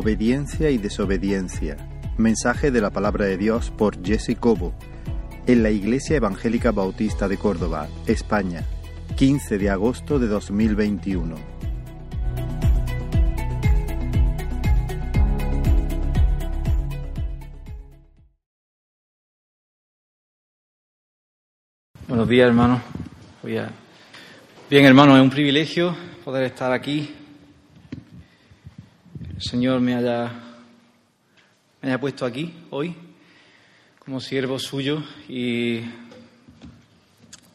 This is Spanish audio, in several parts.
Obediencia y desobediencia. Mensaje de la palabra de Dios por Jesse Cobo. En la Iglesia Evangélica Bautista de Córdoba, España, 15 de agosto de 2021. Buenos días, hermano. Bien, hermano, es un privilegio poder estar aquí. El Señor me haya, me haya puesto aquí hoy como siervo suyo y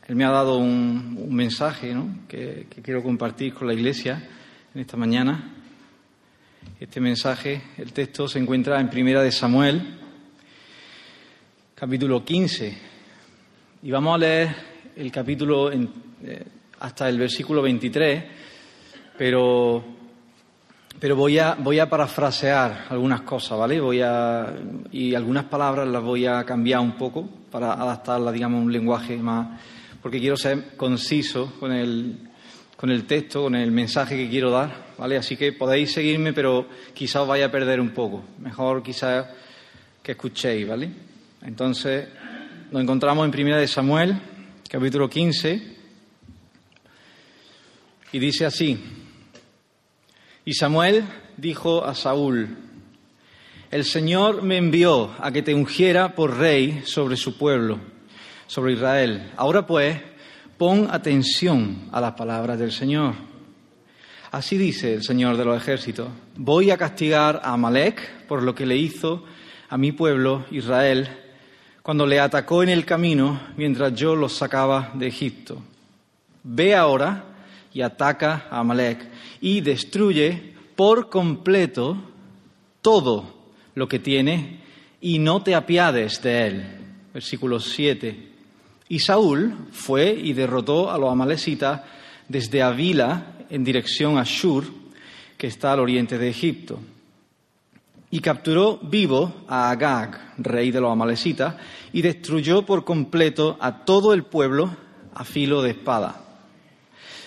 Él me ha dado un, mensaje que, que quiero compartir con la Iglesia en esta mañana. Este mensaje, el texto se encuentra en Primera de Samuel, capítulo 15 y vamos a leer el capítulo eh, hasta el versículo 23, pero, pero voy, a, voy a parafrasear algunas cosas, ¿vale? Voy a, y algunas palabras las voy a cambiar un poco para adaptarlas, digamos, a un lenguaje más, porque quiero ser conciso con el, con el texto, con el mensaje que quiero dar, ¿vale? Así que podéis seguirme, pero quizás os vaya a perder un poco. Mejor quizás que escuchéis, ¿vale? Entonces, nos encontramos en Primera de Samuel, capítulo 15, y dice así: Y Samuel dijo a Saúl: El Señor me envió a que te ungiera por rey sobre su pueblo, sobre Israel. Ahora pues, pon atención a las palabras del Señor. Así dice el Señor de los ejércitos: Voy a castigar a Amalek por lo que le hizo a mi pueblo Israel cuando le atacó en el camino mientras yo los sacaba de Egipto. Ve ahora y ataca a Amalek y destruye por completo todo lo que tiene y no te apiades de él. Versículo 7. Y Saúl fue y derrotó a los amalecitas desde Avila en dirección a Shur, que está al oriente de Egipto y capturó vivo a Agag, rey de los amalecitas, y destruyó por completo a todo el pueblo a filo de espada.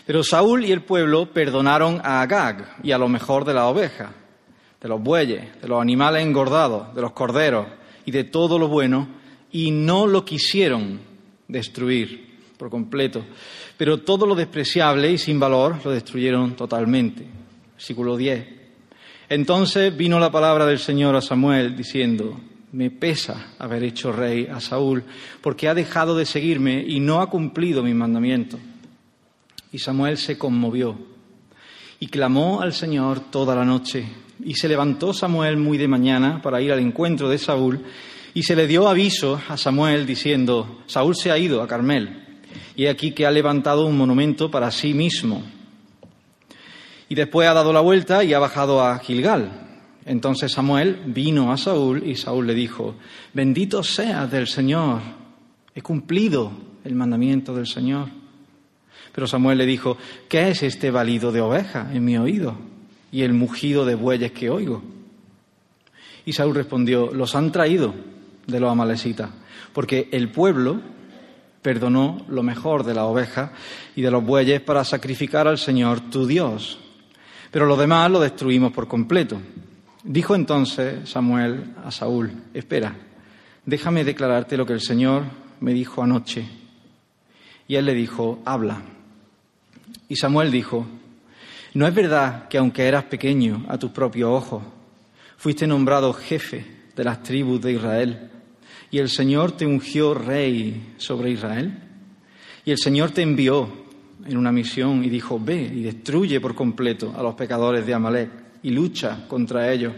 Pero Saúl y el pueblo perdonaron a Agag y a lo mejor de las ovejas, de los bueyes, de los animales engordados, de los corderos y de todo lo bueno, y no lo quisieron destruir por completo. Pero todo lo despreciable y sin valor lo destruyeron totalmente. Versículo 10. Entonces vino la palabra del Señor a Samuel diciendo, me pesa haber hecho rey a Saúl, porque ha dejado de seguirme y no ha cumplido mi mandamiento. Y Samuel se conmovió y clamó al Señor toda la noche. Y se levantó Samuel muy de mañana para ir al encuentro de Saúl, y se le dio aviso a Samuel diciendo, Saúl se ha ido a Carmel, y aquí que ha levantado un monumento para sí mismo y después ha dado la vuelta y ha bajado a Gilgal. Entonces Samuel vino a Saúl y Saúl le dijo, bendito seas del Señor, he cumplido el mandamiento del Señor. Pero Samuel le dijo, ¿qué es este balido de oveja en mi oído y el mugido de bueyes que oigo? Y Saúl respondió, los han traído de los amalecitas, porque el pueblo perdonó lo mejor de la oveja y de los bueyes para sacrificar al Señor tu Dios pero lo demás lo destruimos por completo. Dijo entonces Samuel a Saúl, espera, déjame declararte lo que el Señor me dijo anoche. Y él le dijo, habla. Y Samuel dijo, ¿no es verdad que aunque eras pequeño a tus propios ojos, fuiste nombrado jefe de las tribus de Israel y el Señor te ungió rey sobre Israel? Y el Señor te envió en una misión y dijo, ve y destruye por completo a los pecadores de Amalek y lucha contra ellos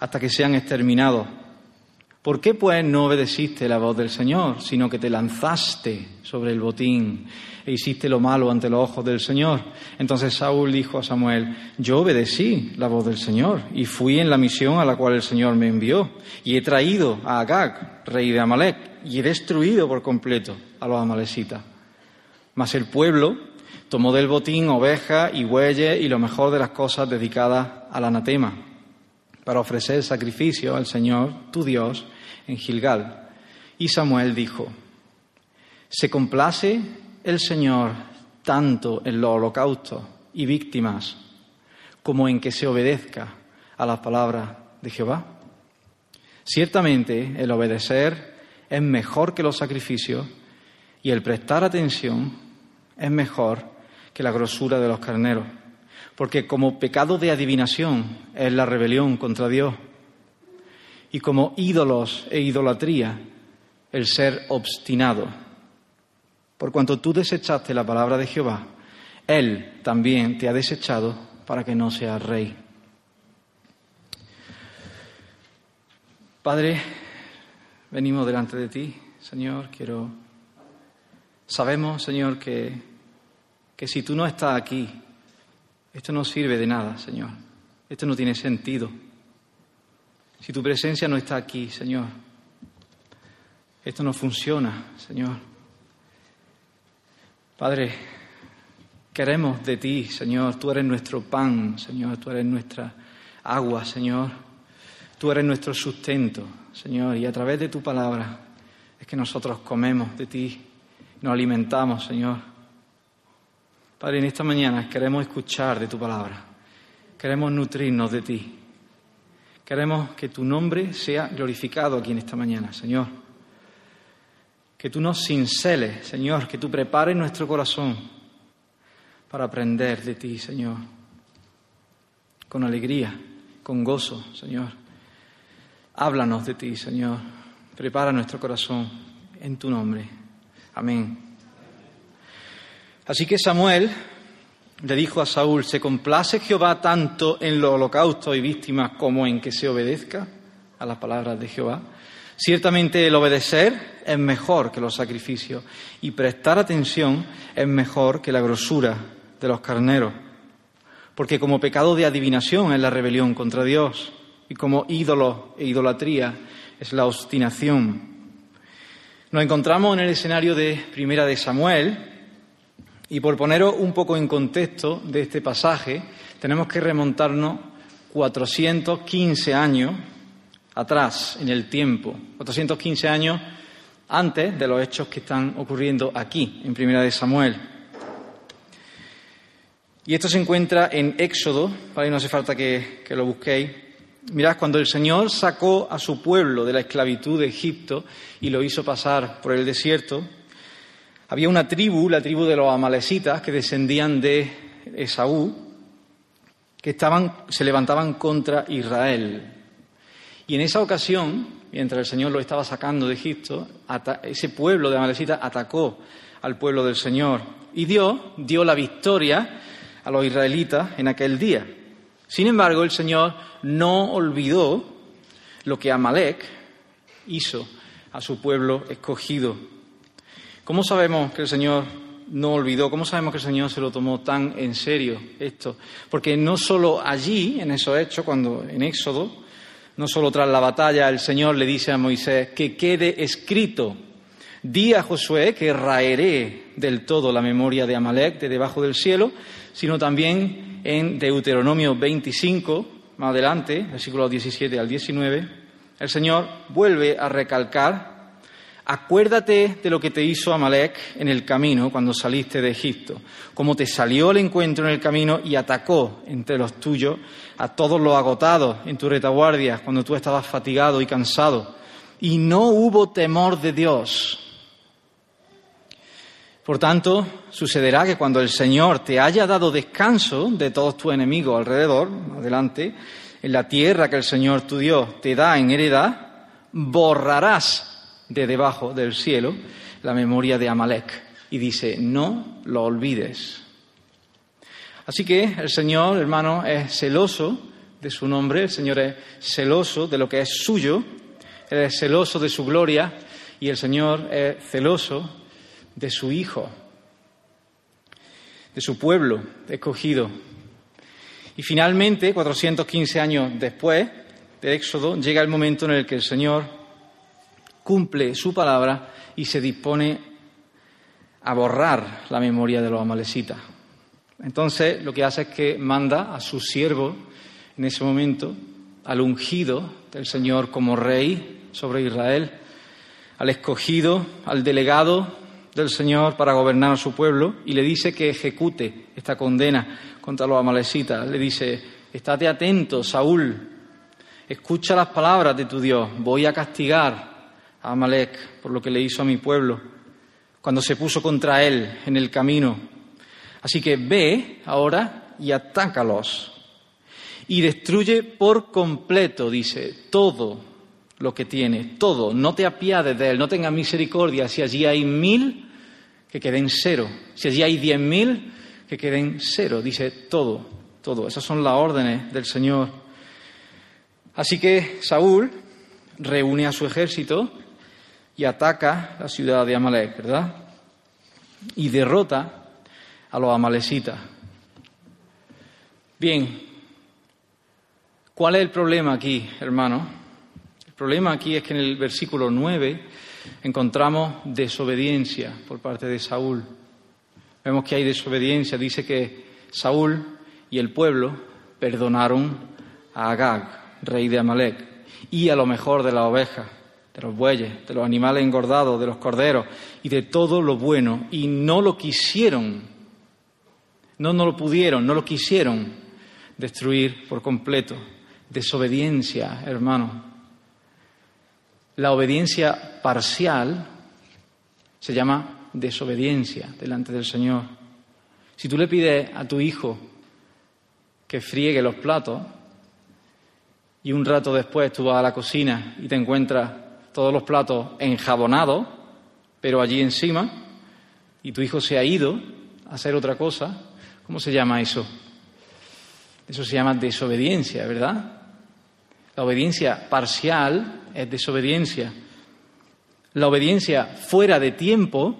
hasta que sean exterminados. ¿Por qué pues no obedeciste la voz del Señor, sino que te lanzaste sobre el botín e hiciste lo malo ante los ojos del Señor? Entonces Saúl dijo a Samuel, yo obedecí la voz del Señor y fui en la misión a la cual el Señor me envió y he traído a Agag, rey de Amalek, y he destruido por completo a los amalecitas. Mas el pueblo tomó del botín ovejas y bueyes y lo mejor de las cosas dedicadas al anatema, para ofrecer sacrificio al Señor, tu Dios, en Gilgal. Y Samuel dijo, ¿se complace el Señor tanto en los holocaustos y víctimas como en que se obedezca a las palabras de Jehová. Ciertamente el obedecer es mejor que los sacrificios y el prestar atención es mejor que la grosura de los carneros, porque como pecado de adivinación es la rebelión contra Dios y como ídolos e idolatría el ser obstinado. Por cuanto tú desechaste la palabra de Jehová, Él también te ha desechado para que no seas rey. Padre, venimos delante de ti, Señor, quiero... Sabemos, Señor, que, que si tú no estás aquí, esto no sirve de nada, Señor. Esto no tiene sentido. Si tu presencia no está aquí, Señor, esto no funciona, Señor. Padre, queremos de ti, Señor. Tú eres nuestro pan, Señor. Tú eres nuestra agua, Señor. Tú eres nuestro sustento, Señor. Y a través de tu palabra es que nosotros comemos de ti, nos alimentamos, Señor. Padre, en esta mañana queremos escuchar de tu palabra. Queremos nutrirnos de ti. Queremos que tu nombre sea glorificado aquí en esta mañana, Señor. Que tú nos cinceles, Señor, que tú prepares nuestro corazón para aprender de ti, Señor. Con alegría, con gozo, Señor. Háblanos de ti, Señor. Prepara nuestro corazón en tu nombre. Amén. Así que Samuel le dijo a Saúl, ¿se complace Jehová tanto en los holocaustos y víctimas como en que se obedezca a las palabras de Jehová? Ciertamente el obedecer es mejor que los sacrificios y prestar atención es mejor que la grosura de los carneros, porque como pecado de adivinación es la rebelión contra Dios y como ídolo e idolatría es la obstinación. Nos encontramos en el escenario de Primera de Samuel, y por poneros un poco en contexto de este pasaje, tenemos que remontarnos 415 años atrás en el tiempo, 415 años antes de los hechos que están ocurriendo aquí, en Primera de Samuel. Y esto se encuentra en Éxodo, para no hace falta que, que lo busquéis. Mirad, cuando el Señor sacó a su pueblo de la esclavitud de Egipto y lo hizo pasar por el desierto, había una tribu, la tribu de los amalecitas, que descendían de Esaú, que estaban, se levantaban contra Israel. Y en esa ocasión, mientras el Señor lo estaba sacando de Egipto, ese pueblo de amalecitas atacó al pueblo del Señor. Y Dios dio la victoria a los israelitas en aquel día. Sin embargo, el Señor no olvidó lo que Amalek hizo a su pueblo escogido. ¿Cómo sabemos que el Señor no olvidó? ¿Cómo sabemos que el Señor se lo tomó tan en serio esto? Porque no solo allí, en esos hechos, cuando en Éxodo, no solo tras la batalla, el Señor le dice a Moisés que quede escrito, di a Josué que raeré del todo la memoria de Amalek de debajo del cielo, sino también en Deuteronomio 25, más adelante, versículos 17 al 19, el Señor vuelve a recalcar Acuérdate de lo que te hizo Amalek en el camino cuando saliste de Egipto, cómo te salió al encuentro en el camino y atacó entre los tuyos a todos los agotados en tu retaguardia cuando tú estabas fatigado y cansado. Y no hubo temor de Dios. Por tanto, sucederá que cuando el Señor te haya dado descanso de todos tus enemigos alrededor, adelante, en la tierra que el Señor tu Dios te da en heredad, borrarás de debajo del cielo la memoria de Amalek y dice, no lo olvides. Así que el Señor, hermano, es celoso de su nombre, el Señor es celoso de lo que es suyo, Él es celoso de su gloria y el Señor es celoso de su Hijo, de su pueblo escogido. Y finalmente, 415 años después de Éxodo, llega el momento en el que el Señor cumple su palabra y se dispone a borrar la memoria de los amalecitas. Entonces lo que hace es que manda a su siervo en ese momento, al ungido del Señor como rey sobre Israel, al escogido, al delegado del Señor para gobernar a su pueblo y le dice que ejecute esta condena contra los amalecitas. Le dice, estate atento, Saúl, escucha las palabras de tu Dios, voy a castigar a Amalek por lo que le hizo a mi pueblo cuando se puso contra él en el camino. Así que ve ahora y atácalos y destruye por completo, dice, todo lo que tiene, todo, no te apiades de él, no tengas misericordia, si allí hay mil, que queden cero, si allí hay diez mil, que queden cero, dice todo, todo, esas son las órdenes del Señor. Así que Saúl reúne a su ejército y ataca la ciudad de Amalek, ¿verdad? Y derrota a los amalecitas. Bien, ¿cuál es el problema aquí, hermano? El problema aquí es que en el versículo 9 encontramos desobediencia por parte de Saúl. Vemos que hay desobediencia. Dice que Saúl y el pueblo perdonaron a Agag, rey de Amalek, y a lo mejor de la oveja, de los bueyes, de los animales engordados, de los corderos y de todo lo bueno, y no lo quisieron, no, no lo pudieron, no lo quisieron destruir por completo. Desobediencia, hermano. La obediencia parcial se llama desobediencia delante del Señor. Si tú le pides a tu hijo que friegue los platos y un rato después tú vas a la cocina y te encuentras todos los platos enjabonados, pero allí encima, y tu hijo se ha ido a hacer otra cosa, ¿cómo se llama eso? Eso se llama desobediencia, ¿verdad? La obediencia parcial es desobediencia. La obediencia fuera de tiempo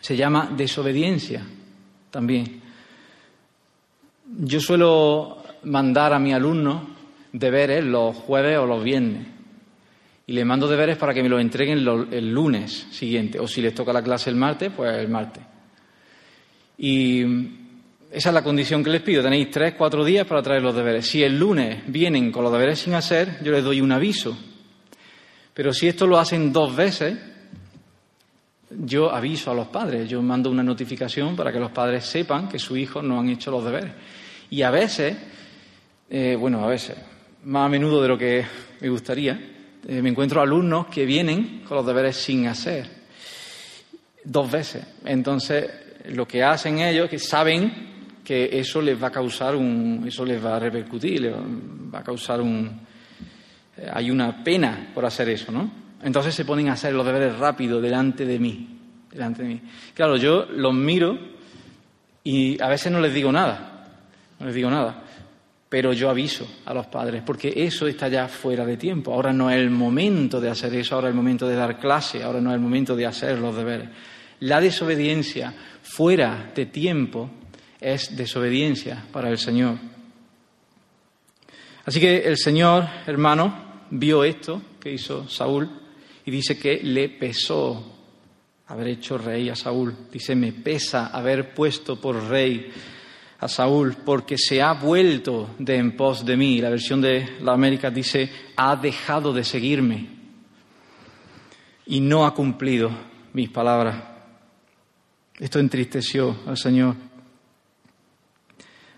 se llama desobediencia también. Yo suelo mandar a mi alumno deberes los jueves o los viernes. Y le mando deberes para que me los entreguen el lunes siguiente. O si les toca la clase el martes, pues el martes. Y esa es la condición que les pido. Tenéis tres, cuatro días para traer los deberes. Si el lunes vienen con los deberes sin hacer, yo les doy un aviso. Pero si esto lo hacen dos veces, yo aviso a los padres. Yo mando una notificación para que los padres sepan que sus hijos no han hecho los deberes. Y a veces, eh, bueno, a veces, más a menudo de lo que me gustaría, eh, me encuentro alumnos que vienen con los deberes sin hacer. Dos veces. Entonces, lo que hacen ellos que saben que eso les va a causar un, eso les va a repercutir, les va a causar un, eh, hay una pena por hacer eso, ¿no? Entonces se ponen a hacer los deberes rápido delante de mí, delante de mí. Claro, yo los miro y a veces no les digo nada, no les digo nada, pero yo aviso a los padres porque eso está ya fuera de tiempo. Ahora no es el momento de hacer eso, ahora es el momento de dar clase, ahora no es el momento de hacer los deberes. La desobediencia fuera de tiempo es desobediencia para el Señor. Así que el Señor, hermano, vio esto que hizo Saúl y dice que le pesó haber hecho rey a Saúl. Dice, me pesa haber puesto por rey a Saúl porque se ha vuelto de en pos de mí. La versión de la América dice, ha dejado de seguirme y no ha cumplido mis palabras. Esto entristeció al Señor.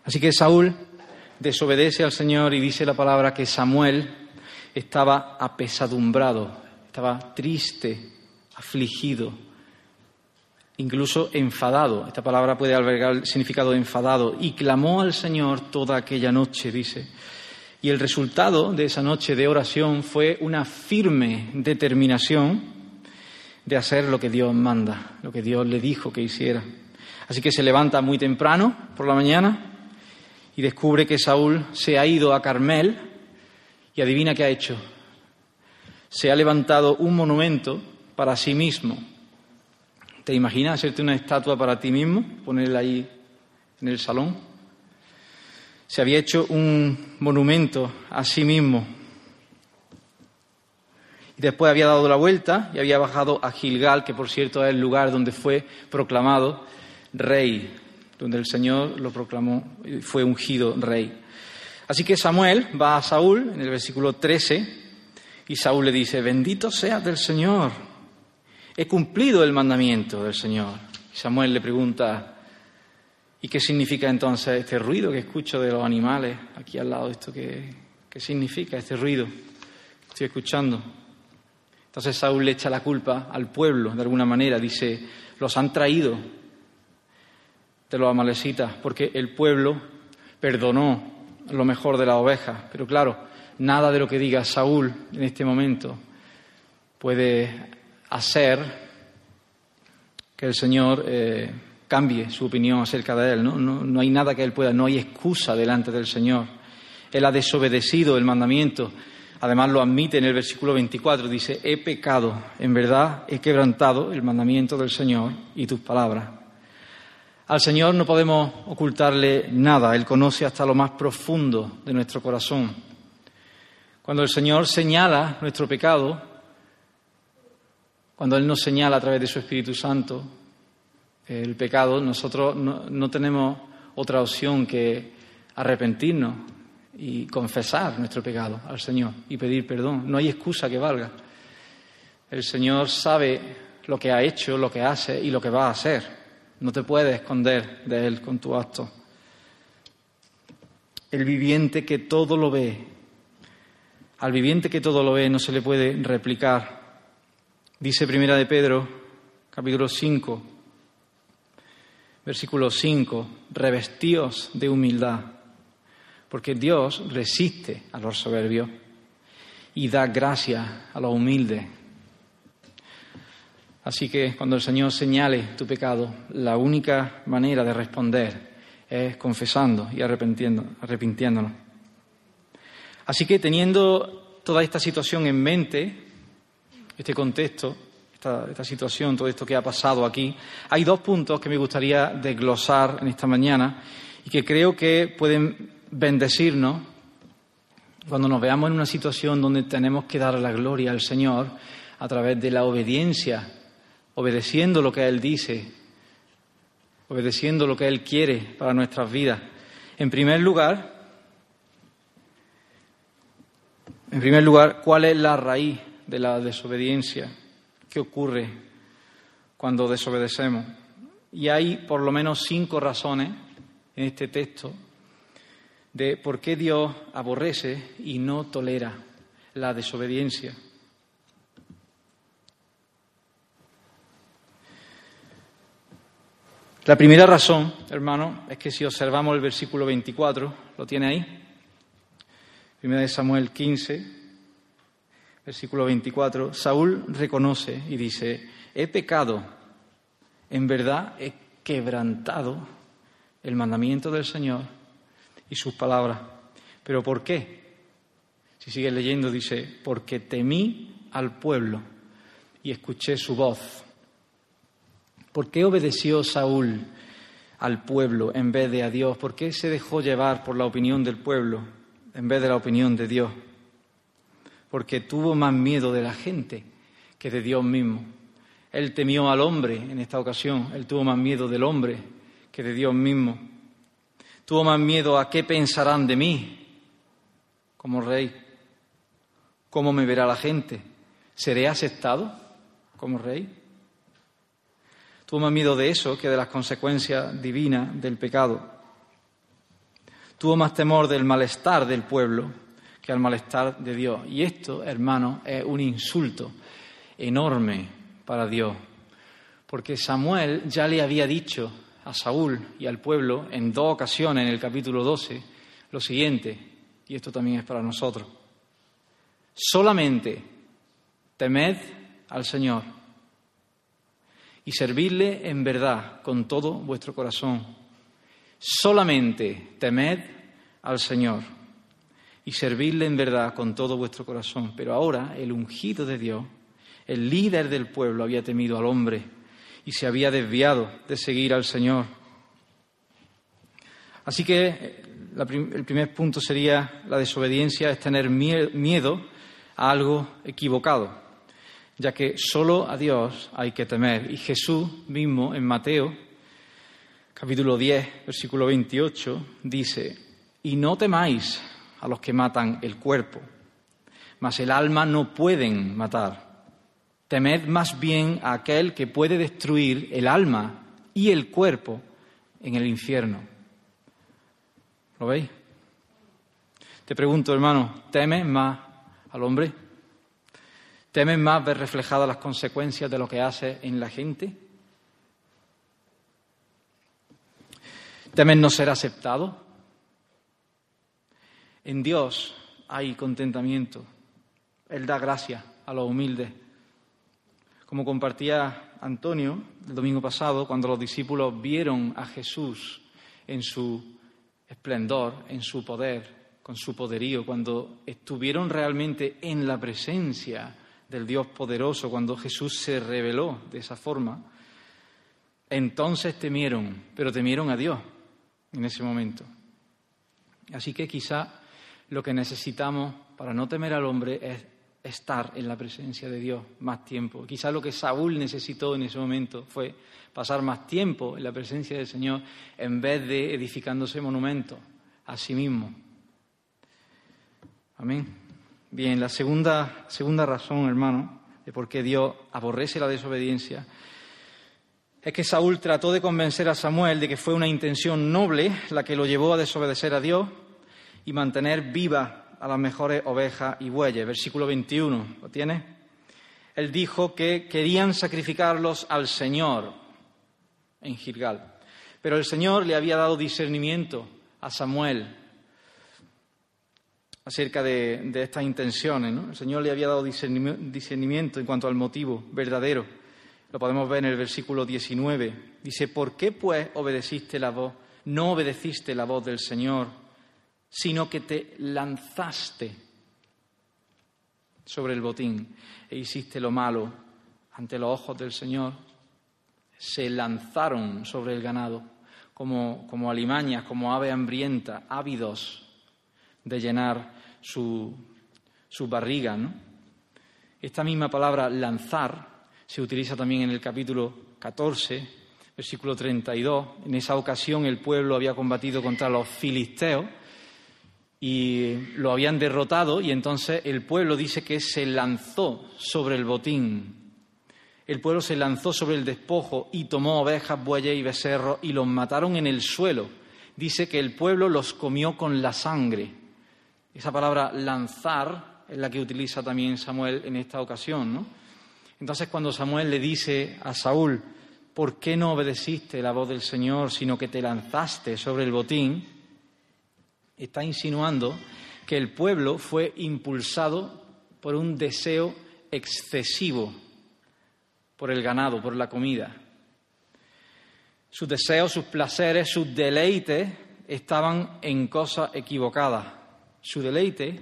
Así que Saúl desobedece al Señor y dice la palabra que Samuel estaba apesadumbrado, estaba triste, afligido, incluso enfadado. Esta palabra puede albergar el significado de enfadado. Y clamó al Señor toda aquella noche, dice. Y el resultado de esa noche de oración fue una firme determinación de hacer lo que Dios manda, lo que Dios le dijo que hiciera. Así que se levanta muy temprano por la mañana, y descubre que Saúl se ha ido a Carmel y adivina qué ha hecho. Se ha levantado un monumento para sí mismo. ¿Te imaginas hacerte una estatua para ti mismo, ponerla ahí en el salón? Se había hecho un monumento a sí mismo. Y después había dado la vuelta y había bajado a Gilgal, que por cierto es el lugar donde fue proclamado rey donde el Señor lo proclamó, fue ungido rey. Así que Samuel va a Saúl en el versículo 13 y Saúl le dice, bendito sea del Señor, he cumplido el mandamiento del Señor. Samuel le pregunta, ¿y qué significa entonces este ruido que escucho de los animales aquí al lado? ¿Esto qué, qué significa este ruido que estoy escuchando? Entonces Saúl le echa la culpa al pueblo, de alguna manera, dice, los han traído de los amalecitas, porque el pueblo perdonó lo mejor de las ovejas. Pero claro, nada de lo que diga Saúl en este momento puede hacer que el Señor eh, cambie su opinión acerca de él. ¿no? No, hay nada que él pueda, no hay excusa delante del Señor. Él ha desobedecido el mandamiento. Además lo admite en el versículo 24, dice, he pecado, en verdad he quebrantado el mandamiento del Señor y tus palabras. Al Señor no podemos ocultarle nada, Él conoce hasta lo más profundo de nuestro corazón. Cuando el Señor señala nuestro pecado, cuando Él nos señala a través de su Espíritu Santo el pecado, nosotros no, tenemos otra opción que arrepentirnos y confesar nuestro pecado al Señor y pedir perdón. No hay excusa que valga. El Señor sabe lo que ha hecho, lo que hace y lo que va a hacer. No te puedes esconder de Él con tu acto. El viviente que todo lo ve, al viviente que todo lo ve no se le puede replicar Dice Primera de Pedro, capítulo 5, versículo 5, revestíos de humildad, porque Dios resiste a los soberbios y da gracia a los humildes. Así que cuando el Señor señale tu pecado, la única manera de responder es confesando y arrepintiéndonos. Así que teniendo toda esta situación en mente, este contexto, esta, situación, todo esto que ha pasado aquí, hay dos puntos que me gustaría desglosar en esta mañana y que creo que pueden bendecirnos cuando nos veamos en una situación donde tenemos que dar la gloria al Señor a través de la obediencia, obedeciendo lo que Él dice, obedeciendo lo que Él quiere para nuestras vidas. En primer lugar, en primer lugar, ¿cuál es la raíz de la desobediencia. ¿Qué ocurre cuando desobedecemos? Y hay por lo menos cinco razones en este texto de por qué Dios aborrece y no tolera la desobediencia. La primera razón, hermano, es que si observamos el versículo 24, lo tiene ahí, primera de Samuel 15, versículo 24, Saúl reconoce y dice, he pecado, en verdad he quebrantado el mandamiento del Señor y sus palabras. ¿Pero por qué? Si sigues leyendo dice, porque temí al pueblo y escuché su voz. ¿Por qué obedeció Saúl al pueblo en vez de a Dios? ¿Por qué se dejó llevar por la opinión del pueblo en vez de la opinión de Dios? Porque tuvo más miedo de la gente que de Dios mismo. Él temió al hombre en esta ocasión, él tuvo más miedo del hombre que de Dios mismo. Tuvo más miedo a qué pensarán de mí como rey, cómo me verá la gente, ¿seré aceptado como rey? Tuvo más miedo de eso que de las consecuencias divinas del pecado. Tuvo más temor del malestar del pueblo que al malestar de Dios. Y esto, hermano, es un insulto enorme para Dios, porque Samuel ya le había dicho a Saúl y al pueblo en dos ocasiones en el capítulo 12 lo siguiente, y esto también es para nosotros. Solamente temed al Señor y servidle en verdad con todo vuestro corazón. Solamente temed al Señor y servirle en verdad con todo vuestro corazón. Pero ahora el ungido de Dios, el líder del pueblo, había temido al hombre y se había desviado de seguir al Señor. Así que eh, el primer punto sería la desobediencia, es tener miedo a algo equivocado, ya que solo a Dios hay que temer. Y Jesús mismo en Mateo, capítulo 10, versículo 28, dice, y no temáis a los que matan el cuerpo, mas el alma no pueden matar. Temed más bien a aquel que puede destruir el alma y el cuerpo en el infierno. ¿Lo veis? Te pregunto, hermano, ¿temes más al hombre? ¿Temes más ver reflejadas las consecuencias de lo que hace en la gente? ¿Temes no ser aceptado? En Dios hay contentamiento. Él da gracia a los humildes. Como compartía Antonio el domingo pasado, cuando los discípulos vieron a Jesús en su esplendor, en su poder, con su poderío, cuando estuvieron realmente en la presencia del Dios poderoso, cuando Jesús se reveló de esa forma, entonces temieron, pero temieron a Dios en ese momento. Así que quizá lo que necesitamos para no temer al hombre es estar en la presencia de Dios más tiempo. Quizá lo que Saúl necesitó en ese momento fue pasar más tiempo en la presencia del Señor en vez de edificándose monumentos a sí mismo. Amén. Bien, la segunda, segunda razón, hermano, de por qué Dios aborrece la desobediencia es que Saúl trató de convencer a Samuel de que fue una intención noble la que lo llevó a desobedecer a Dios y mantener viva a las mejores ovejas y bueyes. Versículo 21, ¿lo tiene? Él dijo que querían sacrificarlos al Señor en Gilgal. Pero el Señor le había dado discernimiento a Samuel acerca de, estas intenciones. El Señor le había dado discernimiento en cuanto al motivo verdadero. Lo podemos ver en el versículo 19. Dice, ¿por qué pues obedeciste la voz? No obedeciste la voz del Señor sino que te lanzaste sobre el botín e hiciste lo malo ante los ojos del Señor. Se lanzaron sobre el ganado como, como alimañas, como ave hambrienta, ávidos de llenar su, su barriga. Esta misma palabra lanzar se utiliza también en el capítulo 14, versículo 32. En esa ocasión el pueblo había combatido contra los filisteos y lo habían derrotado y entonces el pueblo dice que se lanzó sobre el botín. El pueblo se lanzó sobre el despojo y tomó ovejas, bueyes y becerros y los mataron en el suelo. Dice que el pueblo los comió con la sangre. Esa palabra lanzar es la que utiliza también Samuel en esta ocasión. ¿no? Entonces cuando Samuel le dice a Saúl, ¿por qué no obedeciste la voz del Señor, sino que te lanzaste sobre el botín? Está insinuando que el pueblo fue impulsado por un deseo excesivo por el ganado, por la comida. Sus deseos, sus placeres, sus deleites estaban en cosas equivocadas. Su deleite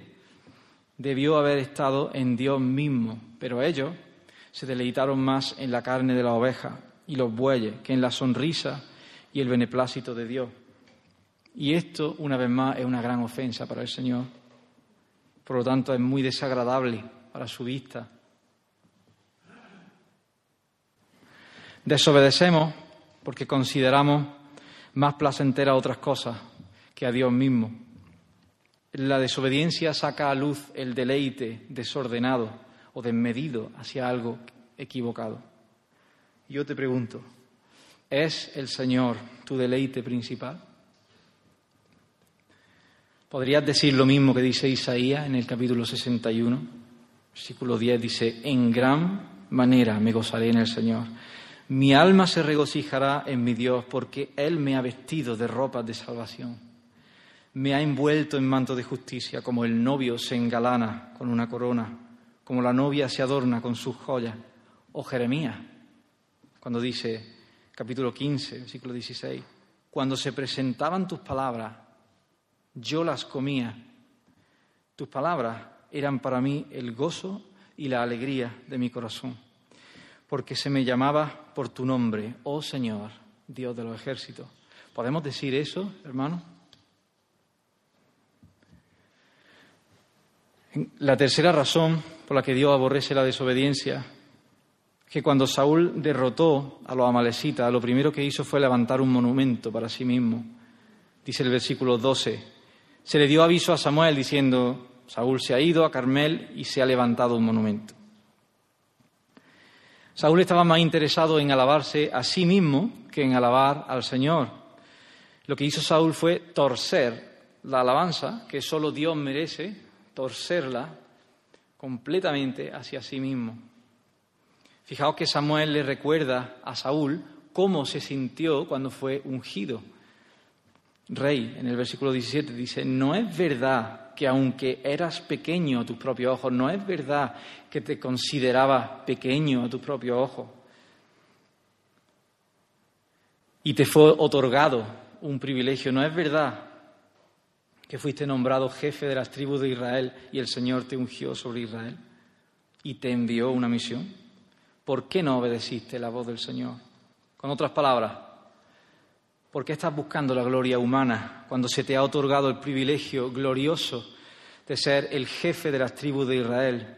debió haber estado en Dios mismo, pero ellos se deleitaron más en la carne de la oveja y los bueyes que en la sonrisa y el beneplácito de Dios. Y esto, una vez más, es una gran ofensa para el Señor. Por lo tanto, es muy desagradable para su vista. Desobedecemos porque consideramos más placentera otras cosas que a Dios mismo. La desobediencia saca a luz el deleite desordenado o desmedido hacia algo equivocado. Yo te pregunto, ¿es el Señor tu deleite principal? Podrías decir lo mismo que dice Isaías en el capítulo 61, versículo 10, dice, en gran manera me gozaré en el Señor. Mi alma se regocijará en mi Dios porque Él me ha vestido de ropas de salvación. Me ha envuelto en manto de justicia como el novio se engalana con una corona, como la novia se adorna con sus joyas. O Jeremías, cuando dice, capítulo 15, versículo 16, cuando se presentaban tus palabras, yo las comía. Tus palabras eran para mí el gozo y la alegría de mi corazón, porque se me llamaba por tu nombre, oh Señor, Dios de los ejércitos. ¿Podemos decir eso, hermano? La tercera razón por la que Dios aborrece la desobediencia es que cuando Saúl derrotó a los amalecitas, lo primero que hizo fue levantar un monumento para sí mismo. Dice el versículo 12, se le dio aviso a Samuel diciendo, Saúl se ha ido a Carmel y se ha levantado un monumento. Saúl estaba más interesado en alabarse a sí mismo que en alabar al Señor. Lo que hizo Saúl fue torcer la alabanza que solo Dios merece, torcerla completamente hacia sí mismo. Fijaos que Samuel le recuerda a Saúl cómo se sintió cuando fue ungido. Rey, en el versículo 17 dice, no es verdad que aunque eras pequeño a tus propios ojos, no es verdad que te consideraba pequeño a tus propios ojos. Y te fue otorgado un privilegio, no es verdad que fuiste nombrado jefe de las tribus de Israel y el Señor te ungió sobre Israel y te envió una misión. ¿Por qué no obedeciste la voz del Señor? Con otras palabras, ¿Por qué estás buscando la gloria humana cuando se te ha otorgado el privilegio glorioso de ser el jefe de las tribus de Israel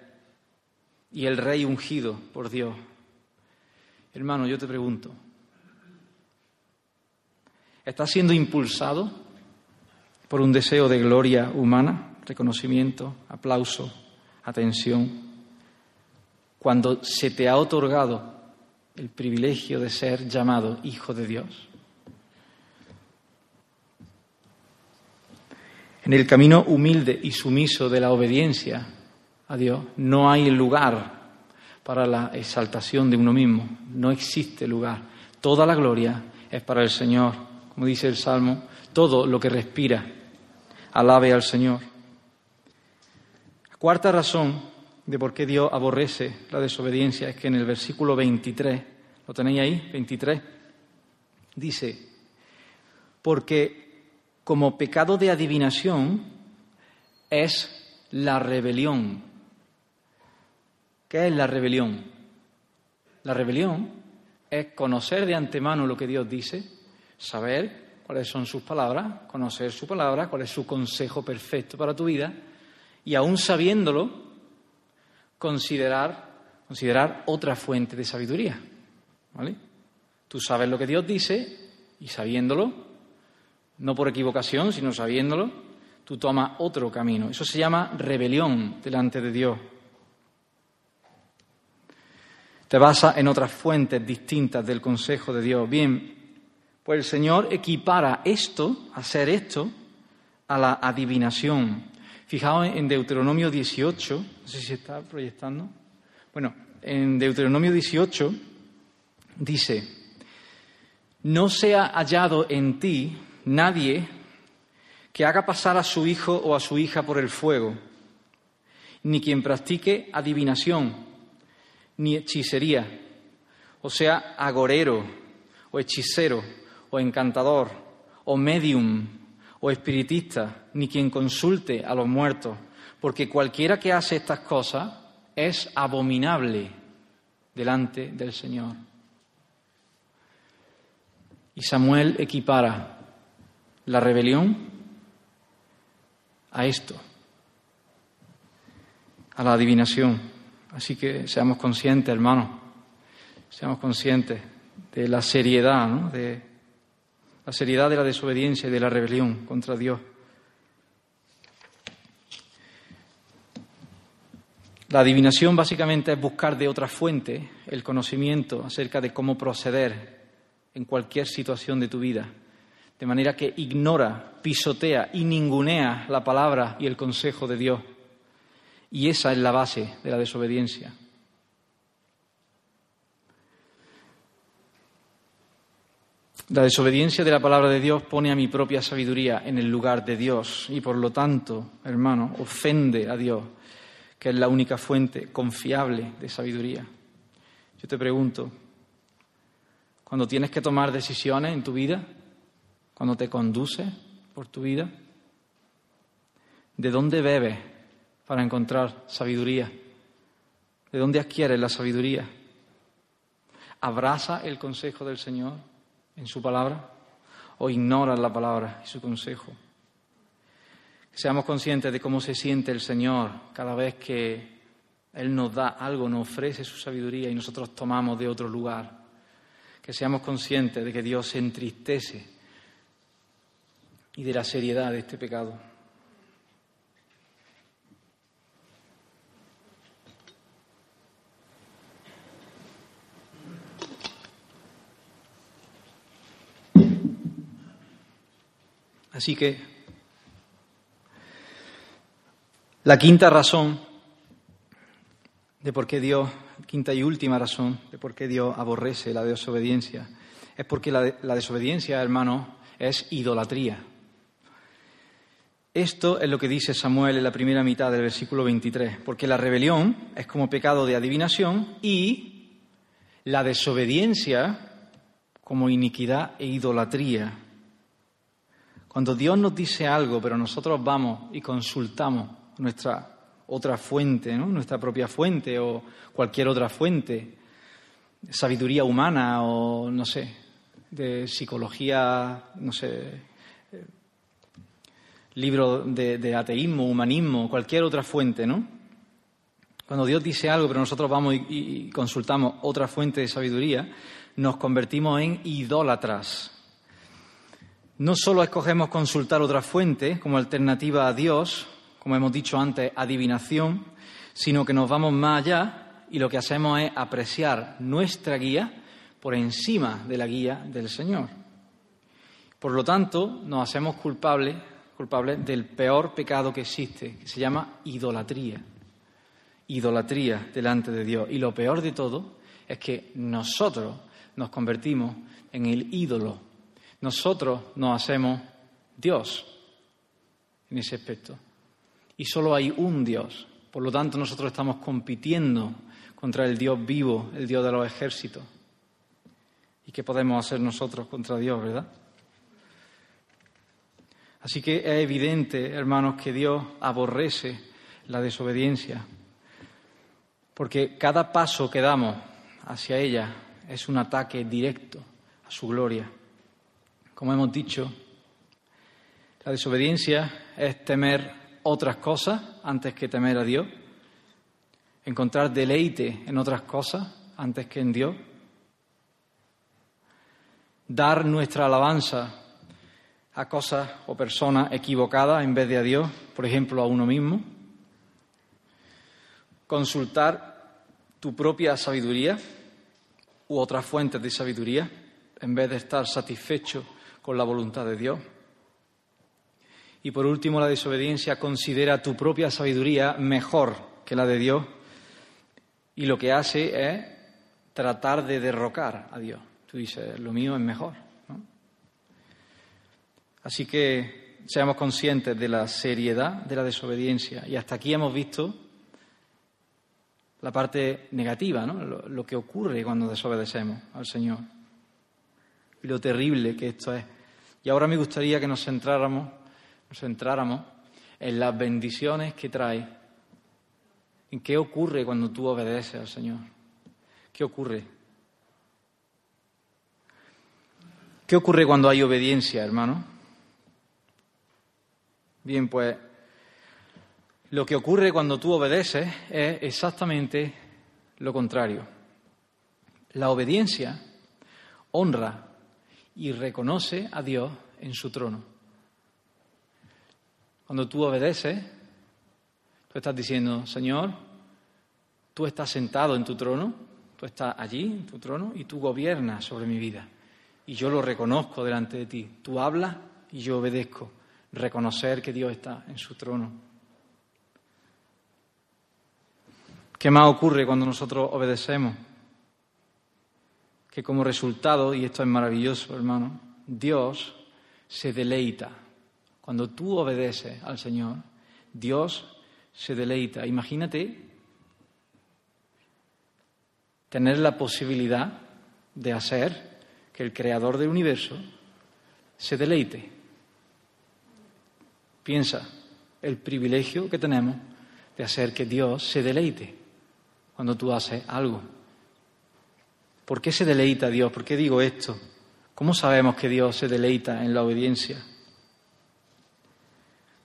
y el rey ungido por Dios? Hermano, yo te pregunto, ¿estás siendo impulsado por un deseo de gloria humana, reconocimiento, aplauso, atención, cuando se te ha otorgado el privilegio de ser llamado hijo de Dios? En el camino humilde y sumiso de la obediencia a Dios no hay lugar para la exaltación de uno mismo, no existe lugar. Toda la gloria es para el Señor, como dice el Salmo, todo lo que respira, alabe al Señor. La cuarta razón de por qué Dios aborrece la desobediencia es que en el versículo 23, ¿lo tenéis ahí? 23, dice, porque como pecado de adivinación es la rebelión. ¿Qué es la rebelión? La rebelión es conocer de antemano lo que Dios dice, saber cuáles son sus palabras, conocer su palabra, cuál es su consejo perfecto para tu vida, y aún sabiéndolo, considerar, considerar otra fuente de sabiduría. ¿Vale? Tú sabes lo que Dios dice y sabiéndolo, no por equivocación, sino sabiéndolo, tú tomas otro camino. Eso se llama rebelión delante de Dios. Te basa en otras fuentes distintas del consejo de Dios. Bien, pues el Señor equipara esto, hacer esto, a la adivinación. Fijaos en Deuteronomio 18, no sé si está proyectando. Bueno, en Deuteronomio 18 dice, no sea hallado en ti nadie que haga pasar a su hijo o a su hija por el fuego, ni quien practique adivinación, ni hechicería, o sea, agorero, o hechicero, o encantador, o medium, o espiritista, ni quien consulte a los muertos, porque cualquiera que hace estas cosas es abominable delante del Señor. Y Samuel equipara la rebelión a esto, a la adivinación. Así que seamos conscientes, hermanos, seamos conscientes de la seriedad, ¿no? de la seriedad de la desobediencia y de la rebelión contra Dios. La adivinación básicamente es buscar de otra fuente el conocimiento acerca de cómo proceder en cualquier situación de tu vida de manera que ignora, pisotea y ningunea la palabra y el consejo de Dios. Y esa es la base de la desobediencia. La desobediencia de la palabra de Dios pone a mi propia sabiduría en el lugar de Dios y por lo tanto, hermano, ofende a Dios, que es la única fuente confiable de sabiduría. Yo te pregunto, cuando tienes que tomar decisiones en tu vida, cuando te conduce por tu vida? ¿De dónde bebes para encontrar sabiduría? ¿De dónde adquieres la sabiduría? ¿Abraza el consejo del Señor en su palabra o ignoras la palabra y su consejo? seamos conscientes de cómo se siente el Señor cada vez que Él nos da algo, nos ofrece su sabiduría y nosotros tomamos de otro lugar. Que seamos conscientes de que Dios se entristece y de la seriedad de este pecado. Así que la quinta razón de por qué Dios, quinta y última razón de por qué Dios aborrece la desobediencia, es porque la, la desobediencia, hermano, es idolatría. Esto es lo que dice Samuel en la primera mitad del versículo 23, porque la rebelión es como pecado de adivinación y la desobediencia como iniquidad e idolatría. Cuando Dios nos dice algo, pero nosotros vamos y consultamos nuestra otra fuente, nuestra propia fuente o cualquier otra fuente, sabiduría humana o no sé, de psicología, no sé, libro de, ateísmo, humanismo, cualquier otra fuente, ¿no? Cuando Dios dice algo, pero nosotros vamos y, consultamos otra fuente de sabiduría, nos convertimos en idólatras. No solo escogemos consultar otra fuente como alternativa a Dios, como hemos dicho antes, adivinación, sino que nos vamos más allá y lo que hacemos es apreciar nuestra guía por encima de la guía del Señor. Por lo tanto, nos hacemos culpables culpable del peor pecado que existe, que se llama idolatría. Idolatría delante de Dios. Y lo peor de todo es que nosotros nos convertimos en el ídolo. Nosotros nos hacemos Dios en ese aspecto. Y solo hay un Dios. Por lo tanto, nosotros estamos compitiendo contra el Dios vivo, el Dios de los ejércitos. ¿Y qué podemos hacer nosotros contra Dios, verdad? Así que es evidente, hermanos, que Dios aborrece la desobediencia, porque cada paso que damos hacia ella es un ataque directo a su gloria. Como hemos dicho, la desobediencia es temer otras cosas antes que temer a Dios, encontrar deleite en otras cosas antes que en Dios, dar nuestra alabanza a cosas o personas equivocadas en vez de a Dios, por ejemplo, a uno mismo. Consultar tu propia sabiduría u otras fuentes de sabiduría en vez de estar satisfecho con la voluntad de Dios. Y por último, la desobediencia considera tu propia sabiduría mejor que la de Dios y lo que hace es tratar de derrocar a Dios. Tú dices, lo mío es mejor. Así que seamos conscientes de la seriedad de la desobediencia. Y hasta aquí hemos visto la parte negativa, ¿no? lo, que ocurre cuando desobedecemos al Señor. Y lo terrible que esto es. Y ahora me gustaría que nos centráramos, nos centráramos en las bendiciones que trae. En qué ocurre cuando tú obedeces al Señor. ¿Qué ocurre? ¿Qué ocurre cuando hay obediencia, hermano? Bien, pues lo que ocurre cuando tú obedeces es exactamente lo contrario. La obediencia honra y reconoce a Dios en su trono. Cuando tú obedeces, tú estás diciendo, Señor, tú estás sentado en tu trono, tú estás allí en tu trono y tú gobiernas sobre mi vida. Y yo lo reconozco delante de ti. Tú hablas y yo obedezco reconocer que Dios está en su trono. ¿Qué más ocurre cuando nosotros obedecemos? Que como resultado, y esto es maravilloso, hermano, Dios se deleita. Cuando tú obedeces al Señor, Dios se deleita. Imagínate tener la posibilidad de hacer que el creador del universo se deleite. Piensa el privilegio que tenemos de hacer que Dios se deleite cuando tú haces algo. ¿Por qué se deleita Dios? ¿Por qué digo esto? ¿Cómo sabemos que Dios se deleita en la obediencia?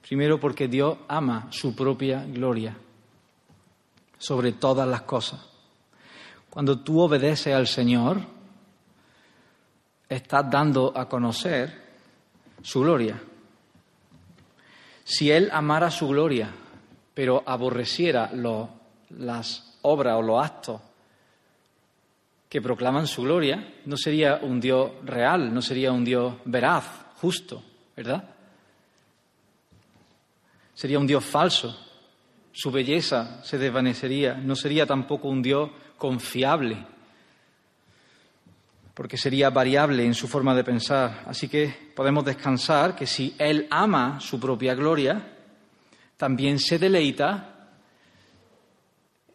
Primero porque Dios ama su propia gloria sobre todas las cosas. Cuando tú obedeces al Señor, estás dando a conocer su gloria. Si Él amara su gloria, pero aborreciera las obras o los actos que proclaman su gloria, no sería un Dios real, no sería un Dios veraz, justo, ¿verdad? Sería un Dios falso. Su belleza se desvanecería. No sería tampoco un Dios confiable, porque sería variable en su forma de pensar. Así que podemos descansar que si Él ama su propia gloria, también se deleita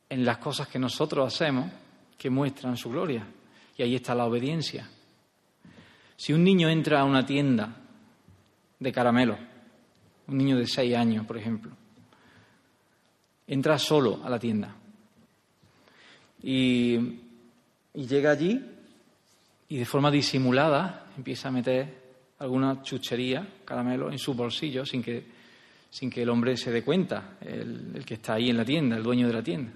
en las cosas que nosotros hacemos que muestran su gloria. Y ahí está la obediencia. Si un niño entra a una tienda de caramelo, un niño de seis años, por ejemplo, entra solo a la tienda y, y llega allí y de forma disimulada empieza a meter alguna chuchería, caramelo, en su bolsillo sin que, sin que el hombre se dé cuenta, el, que está ahí en la tienda, el dueño de la tienda.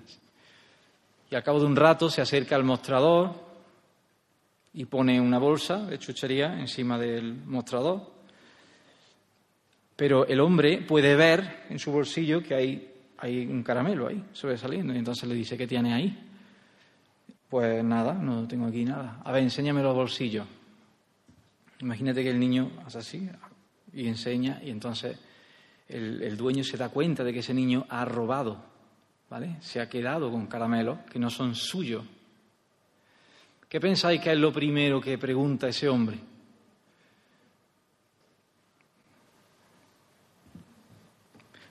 Y al cabo de un rato se acerca al mostrador y pone una bolsa de chuchería encima del mostrador. Pero el hombre puede ver en su bolsillo que hay, hay un caramelo ahí sobresaliendo. Y entonces le dice, ¿qué tiene ahí? Pues nada, no tengo aquí nada. A ver, enséñame los bolsillos. Imagínate que el niño hace así y enseña y entonces el, dueño se da cuenta de que ese niño ha robado ¿vale? Se ha quedado con caramelos que no son suyos. ¿Qué pensáis que es lo primero que pregunta ese hombre?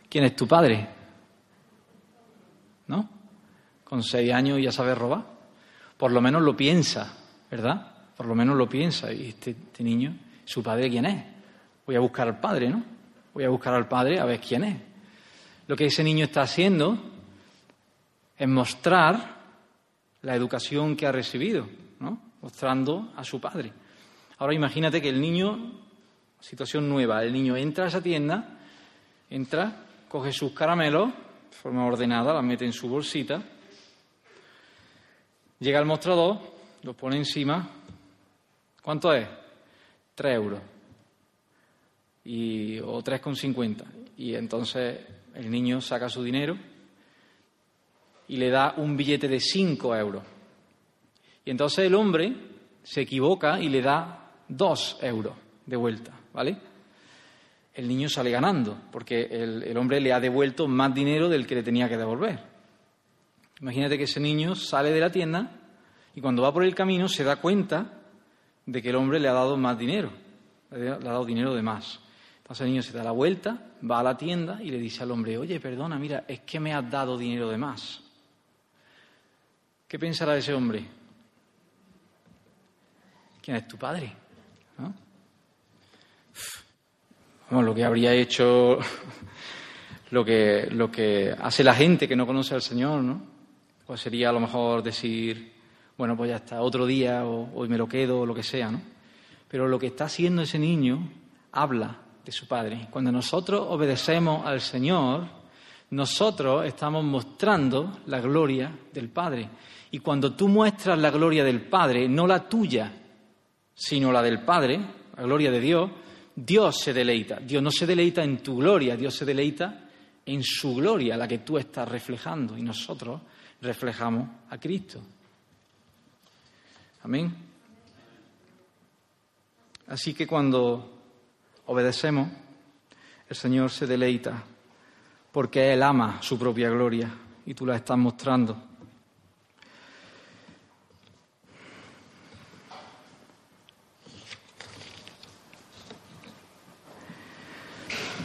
¿Quién es tu padre? ¿No? Con seis años ya sabe robar. Por lo menos lo piensa, ¿verdad? Por lo menos lo piensa. Y este, este niño, ¿su padre quién es? Voy a buscar al padre, ¿no? Voy a buscar al padre a ver quién es. Lo que ese niño está haciendo en mostrar la educación que ha recibido, ¿no? mostrando a su padre. Ahora imagínate que el niño, situación nueva, el niño entra a esa tienda, entra, coge sus caramelos de forma ordenada, la mete en su bolsita, llega al mostrador, lo pone encima. ¿Cuánto es? Tres euros. Y, o tres con cincuenta. Y entonces el niño saca su dinero y le da un billete de cinco euros. Y entonces el hombre se equivoca y le da dos euros de vuelta, ¿vale? El niño sale ganando, porque el, el hombre le ha devuelto más dinero del que le tenía que devolver. Imagínate que ese niño sale de la tienda y cuando va por el camino se da cuenta de que el hombre le ha dado más dinero, le ha dado dinero de más. Entonces el niño se da la vuelta, va a la tienda y le dice al hombre, oye, perdona, mira, es que me has dado dinero de más. ¿Qué pensará ese hombre? ¿Quién es tu padre? lo que habría hecho, lo que, lo que hace la gente que no conoce al Señor, ¿no? Pues sería a lo mejor decir, bueno, pues ya está, otro día, o hoy me lo quedo, o lo que sea, ¿no? Pero lo que está haciendo ese niño habla de su padre. Cuando nosotros obedecemos al Señor, nosotros estamos mostrando la gloria del Padre. Y cuando tú muestras la gloria del Padre, no la tuya, sino la del Padre, la gloria de Dios, Dios se deleita. Dios no se deleita en tu gloria, Dios se deleita en su gloria, la que tú estás reflejando. Y nosotros reflejamos a Cristo. Amén. Así que cuando obedecemos, el Señor se deleita porque Él ama su propia gloria y tú la estás mostrando.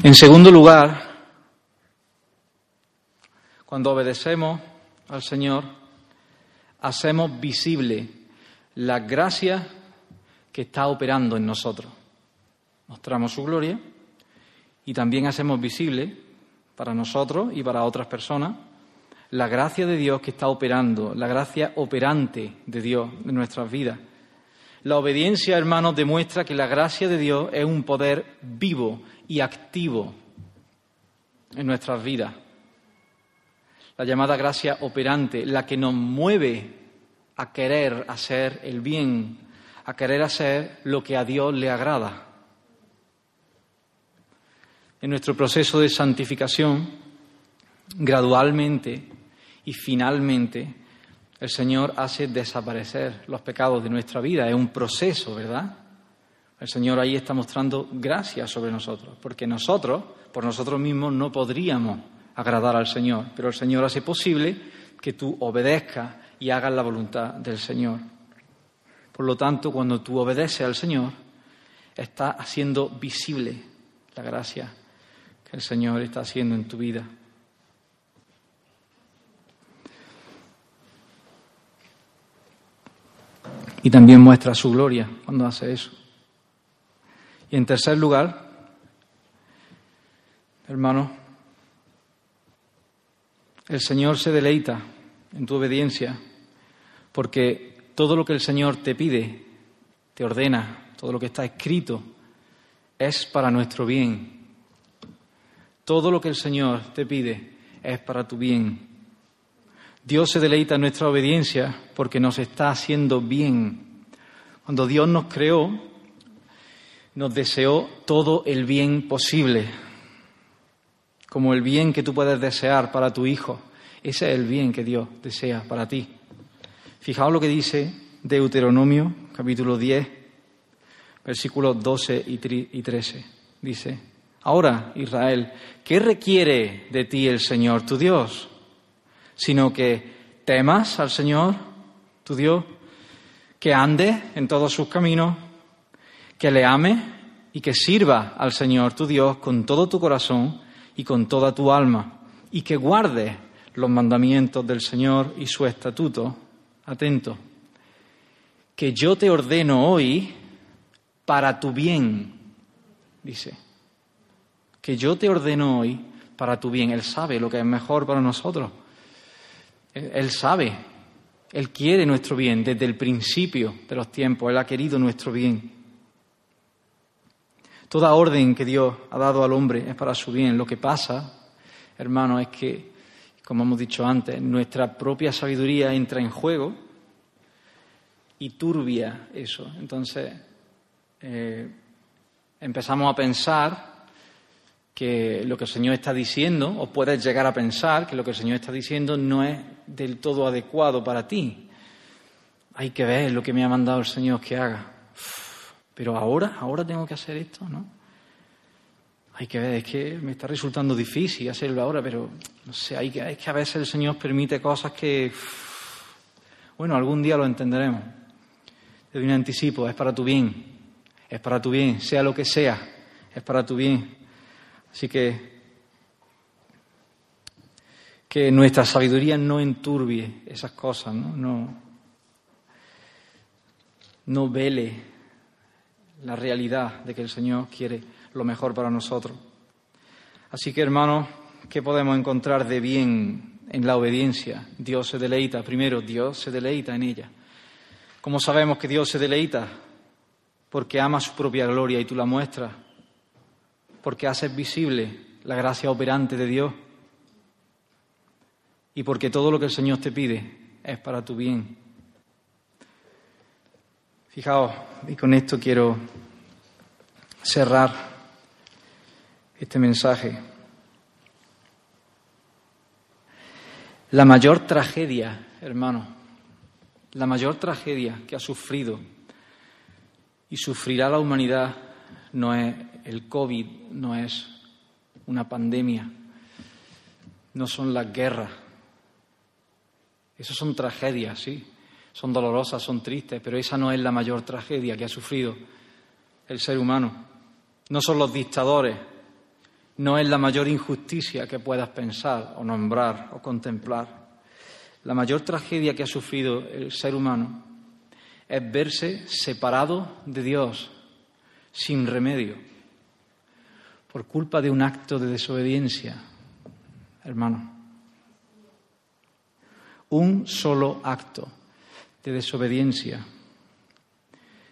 En segundo lugar, cuando obedecemos al Señor, hacemos visible la gracia que está operando en nosotros. Mostramos su gloria y también hacemos visible para nosotros y para otras personas la gracia de Dios que está operando, la gracia operante de Dios en nuestras vidas. La obediencia, hermanos, demuestra que la gracia de Dios es un poder vivo y activo en nuestras vidas. La llamada gracia operante, la que nos mueve a querer hacer el bien, a querer hacer lo que a Dios le agrada. En nuestro proceso de santificación, gradualmente y finalmente, el Señor hace desaparecer los pecados de nuestra vida. Es un proceso, ¿verdad? El Señor ahí está mostrando gracia sobre nosotros, porque nosotros, por nosotros mismos, no podríamos agradar al Señor, pero el Señor hace posible que tú obedezcas y hagas la voluntad del Señor. Por lo tanto, cuando tú obedeces al Señor, está haciendo visible la gracia que el Señor está haciendo en tu vida. Y también muestra su gloria cuando hace eso. Y en tercer lugar, hermano, el Señor se deleita en tu obediencia porque todo lo que el Señor te pide, te ordena, todo lo que está escrito, es para nuestro bien. Todo lo que el Señor te pide es para tu bien. Dios se deleita en nuestra obediencia porque nos está haciendo bien. Cuando Dios nos creó, nos deseó todo el bien posible, como el bien que tú puedes desear para tu hijo. Ese es el bien que Dios desea para ti. Fijaos lo que dice Deuteronomio, capítulo 10, versículos 12 y 13. Dice, ahora, Israel, ¿qué requiere de ti el Señor tu Dios? Sino que temas al Señor tu Dios, que andes en todos sus caminos, que le ames y que sirva al Señor tu Dios con todo tu corazón y con toda tu alma, y que guarde los mandamientos del Señor y su estatuto. Atento, que yo te ordeno hoy para tu bien, dice, que yo te ordeno hoy para tu bien. Él sabe lo que es mejor para nosotros. Él sabe, Él quiere nuestro bien desde el principio de los tiempos, Él ha querido nuestro bien. Toda orden que Dios ha dado al hombre es para su bien. Lo que pasa, hermano, es que, como hemos dicho antes, nuestra propia sabiduría entra en juego y turbia eso. Entonces, eh, empezamos a pensar que lo que el Señor está diciendo, o puedes llegar a pensar que lo que el Señor está diciendo no es del todo adecuado para ti. Hay que ver lo que me ha mandado el Señor que haga. Pero ahora, ahora tengo que hacer esto, ¿no? Hay que ver, es que me está resultando difícil hacerlo ahora, pero no sé, hay que, es que a veces el Señor permite cosas que, bueno, algún día lo entenderemos. Te doy un anticipo, es para tu bien, es para tu bien, sea lo que sea, es para tu bien. Así que que nuestra sabiduría no enturbie esas cosas, no, no, no vele la realidad de que el Señor quiere lo mejor para nosotros. Así que, hermanos, ¿qué podemos encontrar de bien en la obediencia? Dios se deleita, primero, Dios se deleita en ella. ¿Cómo sabemos que Dios se deleita? Porque ama su propia gloria y tú la muestras. Porque haces visible la gracia operante de Dios. Y porque todo lo que el Señor te pide es para tu bien. Fijaos, y con esto quiero cerrar este mensaje. La mayor tragedia, hermano, la mayor tragedia que ha sufrido y sufrirá la humanidad no es el COVID, no es una pandemia, no son las guerras. Esas son tragedias, sí, son dolorosas, son tristes, pero esa no es la mayor tragedia que ha sufrido el ser humano. No son los dictadores, no es la mayor injusticia que puedas pensar o nombrar o contemplar. La mayor tragedia que ha sufrido el ser humano es verse separado de Dios sin remedio por culpa de un acto de desobediencia, hermano. Un solo acto de desobediencia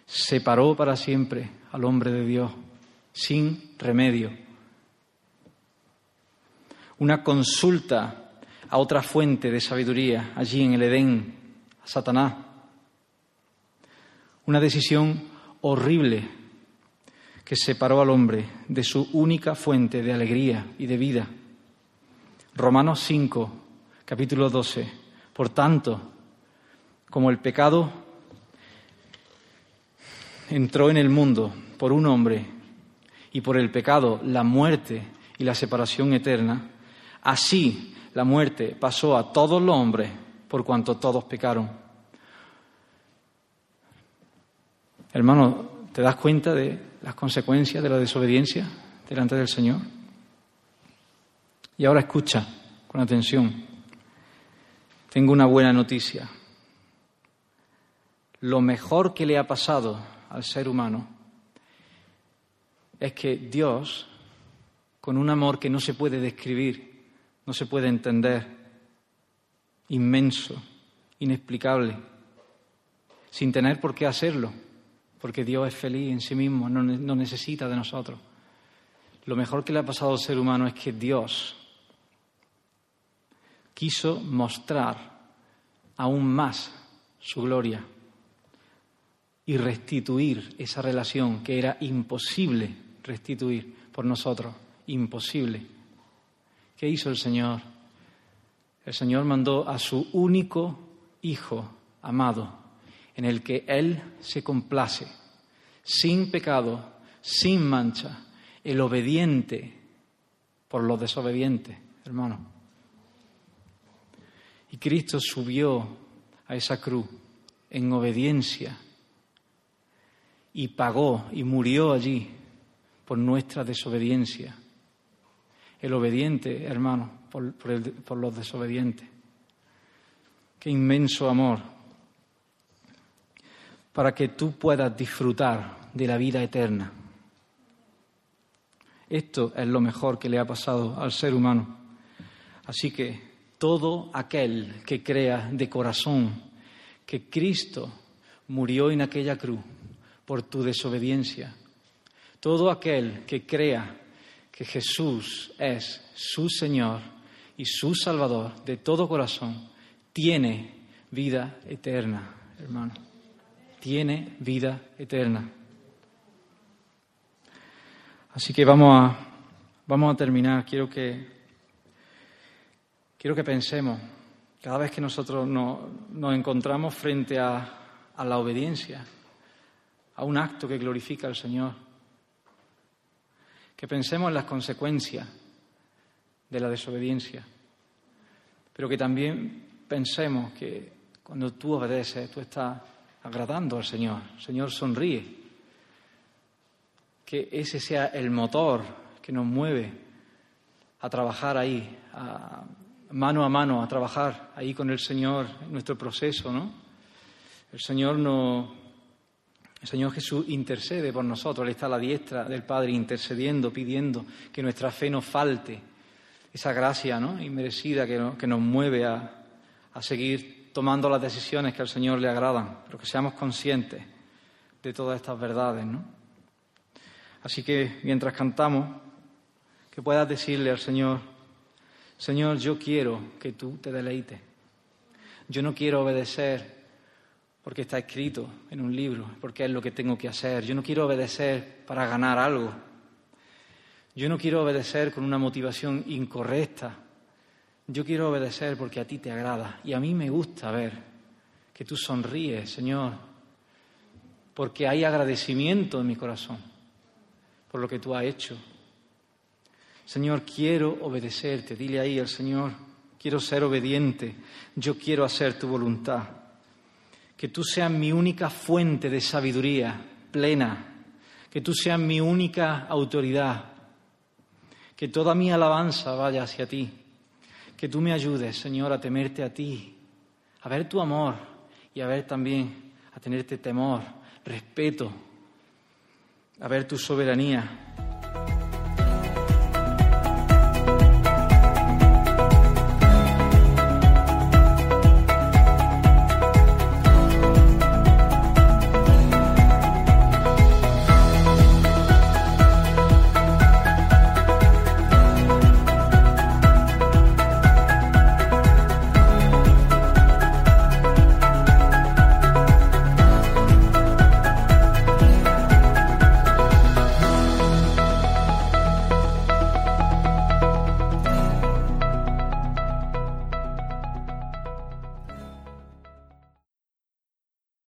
separó para siempre al hombre de Dios sin remedio. Una consulta a otra fuente de sabiduría allí en el Edén, a Satanás. Una decisión horrible que separó al hombre de su única fuente de alegría y de vida. Romanos 5, capítulo 12. Por tanto, como el pecado entró en el mundo por un hombre y por el pecado la muerte y la separación eterna, así la muerte pasó a todos los hombres por cuanto todos pecaron. Hermano, ¿te das cuenta de las consecuencias de la desobediencia delante del Señor? Y ahora escucha con atención. Tengo una buena noticia. Lo mejor que le ha pasado al ser humano es que Dios, con un amor que no se puede describir, no se puede entender, inmenso, inexplicable, sin tener por qué hacerlo, porque Dios es feliz en sí mismo, no, no necesita de nosotros. Lo mejor que le ha pasado al ser humano es que Dios quiso mostrar aún más su gloria y restituir esa relación que era imposible restituir por nosotros, imposible. ¿Qué hizo el Señor? El Señor mandó a su único Hijo amado, en el que Él se complace, sin pecado, sin mancha, el obediente por los desobedientes, hermano. Y Cristo subió a esa cruz en obediencia y pagó y murió allí por nuestra desobediencia. El obediente, hermano, por, por, los desobedientes. Qué inmenso amor para que tú puedas disfrutar de la vida eterna. Esto es lo mejor que le ha pasado al ser humano. Así que todo aquel que crea de corazón que Cristo murió en aquella cruz por tu desobediencia, todo aquel que crea que Jesús es su Señor y su Salvador de todo corazón, tiene vida eterna, hermano. Tiene vida eterna. Así que vamos a, vamos a terminar. Quiero que, quiero que pensemos, cada vez que nosotros nos, encontramos frente a, a la obediencia, a un acto que glorifica al Señor, que pensemos en las consecuencias de la desobediencia, pero que también pensemos que cuando tú obedeces, tú estás agradando al Señor. El Señor sonríe. Que ese sea el motor que nos mueve a trabajar ahí, mano a mano, a trabajar ahí con el Señor en nuestro proceso, ¿no? El Señor no, el Señor Jesús intercede por nosotros, Él está a la diestra del Padre intercediendo, pidiendo que nuestra fe no falte, esa gracia ¿no? inmerecida que, nos mueve a, seguir tomando las decisiones que al Señor le agradan, pero que seamos conscientes de todas estas verdades. ¿no? Así que mientras cantamos, que puedas decirle al Señor, Señor, yo quiero que tú te deleites. Yo no quiero obedecer porque está escrito en un libro, porque es lo que tengo que hacer. Yo no quiero obedecer para ganar algo. Yo no quiero obedecer con una motivación incorrecta. Yo quiero obedecer porque a ti te agrada. Y a mí me gusta ver que tú sonríes, Señor, porque hay agradecimiento en mi corazón por lo que tú has hecho. Señor, quiero obedecerte. Dile ahí al Señor, quiero ser obediente. Yo quiero hacer tu voluntad que tú seas mi única fuente de sabiduría plena, que tú seas mi única autoridad, que toda mi alabanza vaya hacia ti, que tú me ayudes, Señor, a temerte a ti, a ver tu amor y a ver también, a tenerte temor, respeto, a ver tu soberanía.